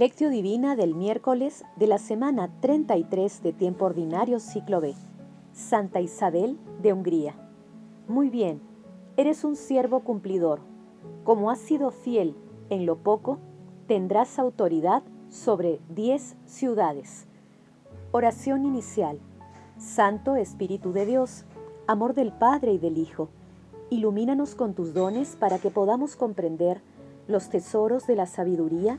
Lectio Divina del miércoles de la semana 33 de tiempo ordinario ciclo B. Santa Isabel de Hungría. Muy bien, eres un siervo cumplidor. Como has sido fiel en lo poco, tendrás autoridad sobre diez ciudades. Oración inicial. Santo Espíritu de Dios, amor del Padre y del Hijo, ilumínanos con tus dones para que podamos comprender los tesoros de la sabiduría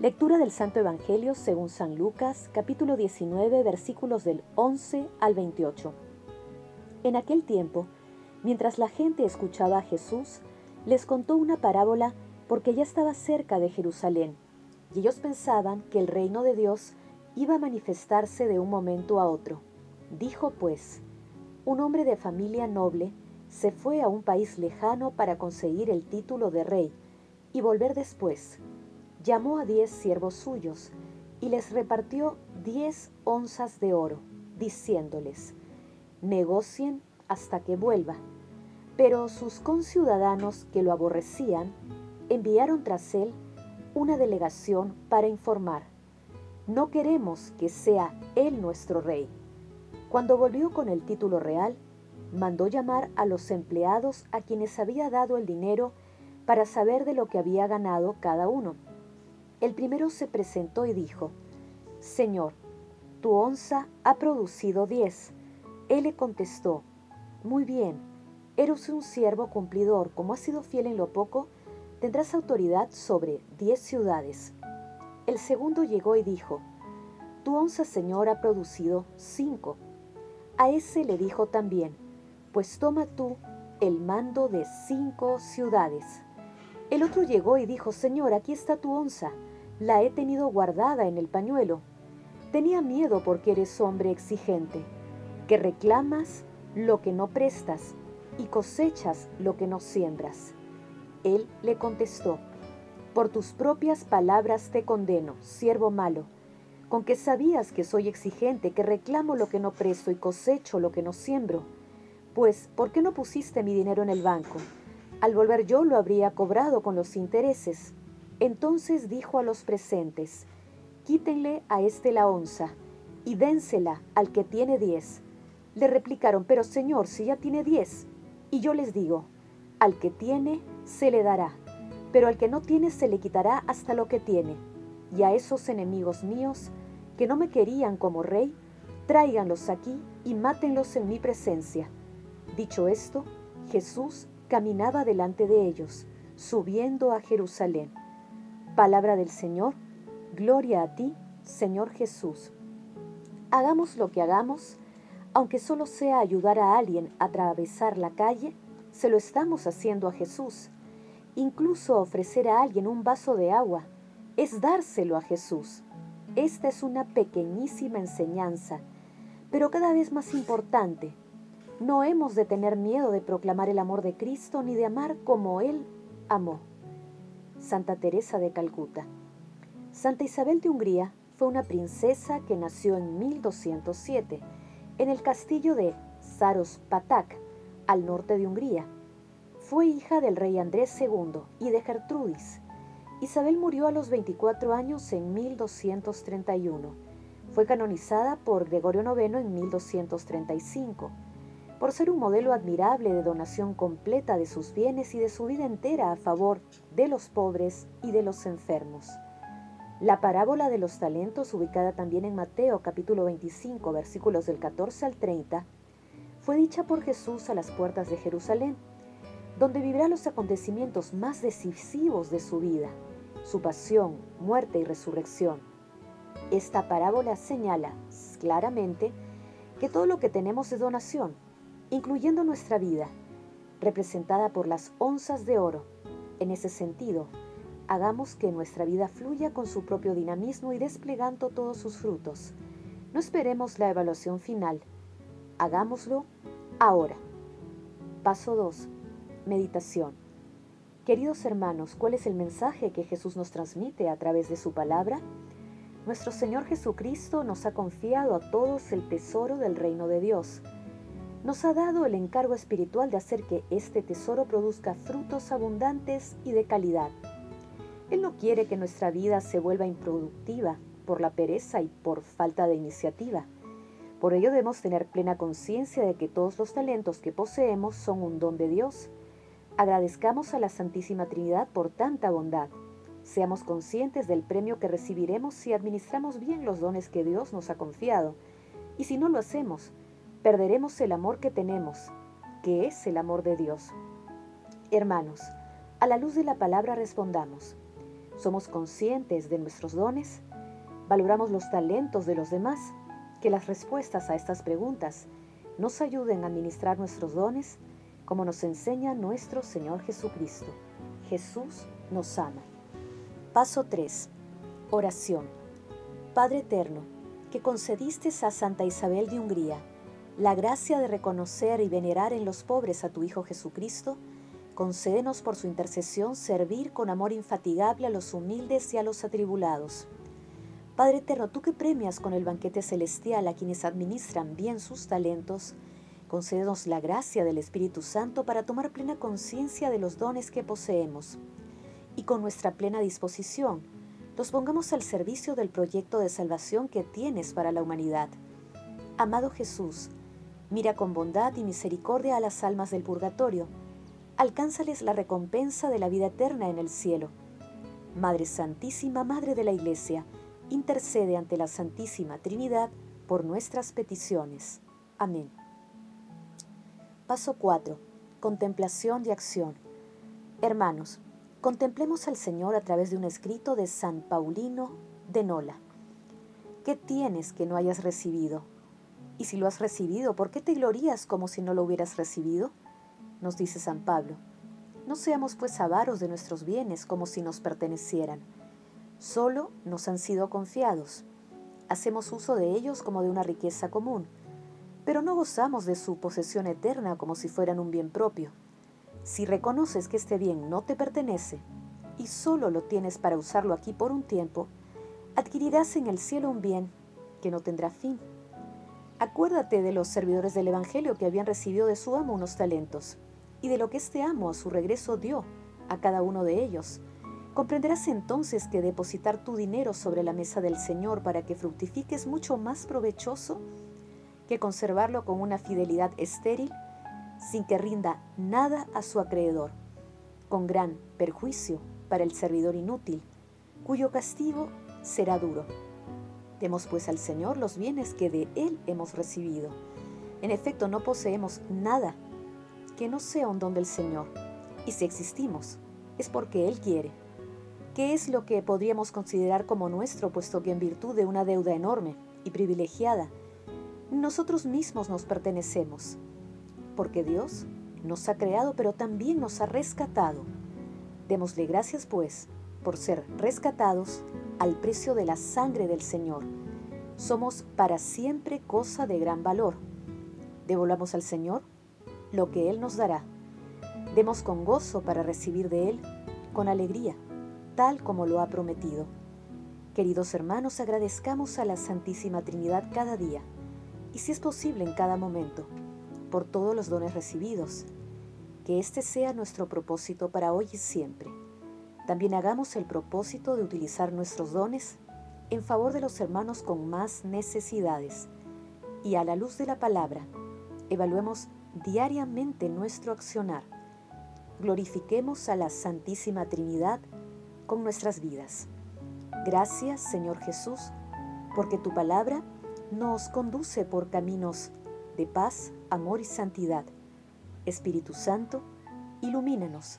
Lectura del Santo Evangelio según San Lucas, capítulo 19, versículos del 11 al 28. En aquel tiempo, mientras la gente escuchaba a Jesús, les contó una parábola porque ya estaba cerca de Jerusalén, y ellos pensaban que el reino de Dios iba a manifestarse de un momento a otro. Dijo pues, un hombre de familia noble se fue a un país lejano para conseguir el título de rey y volver después llamó a diez siervos suyos y les repartió diez onzas de oro, diciéndoles, negocien hasta que vuelva. Pero sus conciudadanos que lo aborrecían enviaron tras él una delegación para informar, no queremos que sea él nuestro rey. Cuando volvió con el título real, mandó llamar a los empleados a quienes había dado el dinero para saber de lo que había ganado cada uno el primero se presentó y dijo, Señor, tu onza ha producido diez. Él le contestó, Muy bien, eres un siervo cumplidor, como has sido fiel en lo poco, tendrás autoridad sobre diez ciudades. El segundo llegó y dijo, Tu onza, Señor, ha producido cinco. A ese le dijo también, Pues toma tú el mando de cinco ciudades. El otro llegó y dijo, Señor, aquí está tu onza la he tenido guardada en el pañuelo. Tenía miedo porque eres hombre exigente, que reclamas lo que no prestas y cosechas lo que no siembras. Él le contestó, por tus propias palabras te condeno, siervo malo, con que sabías que soy exigente, que reclamo lo que no presto y cosecho lo que no siembro. Pues, ¿por qué no pusiste mi dinero en el banco? Al volver yo lo habría cobrado con los intereses. Entonces dijo a los presentes, quítenle a este la onza y dénsela al que tiene diez. Le replicaron, pero señor, si ya tiene diez. Y yo les digo, al que tiene se le dará, pero al que no tiene se le quitará hasta lo que tiene. Y a esos enemigos míos, que no me querían como rey, tráiganlos aquí y mátenlos en mi presencia. Dicho esto, Jesús caminaba delante de ellos, subiendo a Jerusalén. Palabra del Señor, gloria a ti, Señor Jesús. Hagamos lo que hagamos, aunque solo sea ayudar a alguien a atravesar la calle, se lo estamos haciendo a Jesús. Incluso ofrecer a alguien un vaso de agua es dárselo a Jesús. Esta es una pequeñísima enseñanza, pero cada vez más importante. No hemos de tener miedo de proclamar el amor de Cristo ni de amar como Él amó. Santa Teresa de Calcuta. Santa Isabel de Hungría fue una princesa que nació en 1207 en el castillo de Patak, al norte de Hungría. Fue hija del rey Andrés II y de Gertrudis. Isabel murió a los 24 años en 1231. Fue canonizada por Gregorio IX en 1235 por ser un modelo admirable de donación completa de sus bienes y de su vida entera a favor de los pobres y de los enfermos. La parábola de los talentos, ubicada también en Mateo capítulo 25 versículos del 14 al 30, fue dicha por Jesús a las puertas de Jerusalén, donde vivirá los acontecimientos más decisivos de su vida, su pasión, muerte y resurrección. Esta parábola señala claramente que todo lo que tenemos es donación, incluyendo nuestra vida, representada por las onzas de oro. En ese sentido, hagamos que nuestra vida fluya con su propio dinamismo y desplegando todos sus frutos. No esperemos la evaluación final. Hagámoslo ahora. Paso 2. Meditación. Queridos hermanos, ¿cuál es el mensaje que Jesús nos transmite a través de su palabra? Nuestro Señor Jesucristo nos ha confiado a todos el tesoro del reino de Dios. Nos ha dado el encargo espiritual de hacer que este tesoro produzca frutos abundantes y de calidad. Él no quiere que nuestra vida se vuelva improductiva por la pereza y por falta de iniciativa. Por ello debemos tener plena conciencia de que todos los talentos que poseemos son un don de Dios. Agradezcamos a la Santísima Trinidad por tanta bondad. Seamos conscientes del premio que recibiremos si administramos bien los dones que Dios nos ha confiado. Y si no lo hacemos, perderemos el amor que tenemos, que es el amor de Dios. Hermanos, a la luz de la palabra respondamos. ¿Somos conscientes de nuestros dones? ¿Valoramos los talentos de los demás? Que las respuestas a estas preguntas nos ayuden a administrar nuestros dones como nos enseña nuestro Señor Jesucristo. Jesús nos ama. Paso 3. Oración. Padre Eterno, que concediste a Santa Isabel de Hungría la gracia de reconocer y venerar en los pobres a tu Hijo Jesucristo, concédenos por su intercesión servir con amor infatigable a los humildes y a los atribulados Padre eterno, tú que premias con el banquete celestial a quienes administran bien sus talentos, concédenos la gracia del Espíritu Santo para tomar plena conciencia de los dones que poseemos y con nuestra plena disposición los pongamos al servicio del proyecto de salvación que tienes para la humanidad. Amado Jesús, mira con bondad y misericordia a las almas del purgatorio, alcánzales la recompensa de la vida eterna en el cielo. Madre Santísima, Madre de la Iglesia, intercede ante la Santísima Trinidad por nuestras peticiones. Amén. Paso 4. Contemplación y acción. Hermanos, contemplemos al Señor a través de un escrito de San Paulino de Nola. ¿Qué tienes que no hayas recibido? Y si lo has recibido, ¿por qué te glorías como si no lo hubieras recibido? Nos dice San Pablo. No seamos pues avaros de nuestros bienes como si nos pertenecieran Solo nos han sido confiados. Hacemos uso de ellos como de una riqueza común, pero no gozamos de su posesión eterna como si fueran un bien propio. Si reconoces que este bien no te pertenece y solo lo tienes para usarlo aquí por un tiempo, adquirirás en el cielo un bien que no tendrá fin. Acuérdate de los servidores del Evangelio que habían recibido de su amo unos talentos y de lo que este amo a su regreso dio a cada uno de ellos Comprenderás entonces que depositar tu dinero sobre la mesa del Señor para que fructifique es mucho más provechoso que conservarlo con una fidelidad estéril sin que rinda nada a su acreedor, con gran perjuicio para el servidor inútil, cuyo castigo será duro. Demos pues al Señor los bienes que de Él hemos recibido. En efecto, no poseemos nada que no sea un don del Señor, y si existimos, es porque Él quiere. ¿Qué es lo que podríamos considerar como nuestro, puesto que en virtud de una deuda enorme y privilegiada, nosotros mismos nos pertenecemos? Porque Dios nos ha creado, pero también nos ha rescatado. Démosle gracias, pues, por ser rescatados al precio de la sangre del Señor. Somos para siempre cosa de gran valor. Devolvamos al Señor lo que Él nos dará. Demos con gozo para recibir de Él con alegría tal como lo ha prometido. Queridos hermanos, agradezcamos a la Santísima Trinidad cada día, y si es posible en cada momento, por todos los dones recibidos. Que este sea nuestro propósito para hoy y siempre. También hagamos el propósito de utilizar nuestros dones en favor de los hermanos con más necesidades. Y a la luz de la palabra, evaluemos diariamente nuestro accionar. Glorifiquemos a la Santísima Trinidad con nuestras vidas. Gracias, Señor Jesús, porque tu palabra nos conduce por caminos de paz, amor y santidad. Espíritu Santo, ilumínanos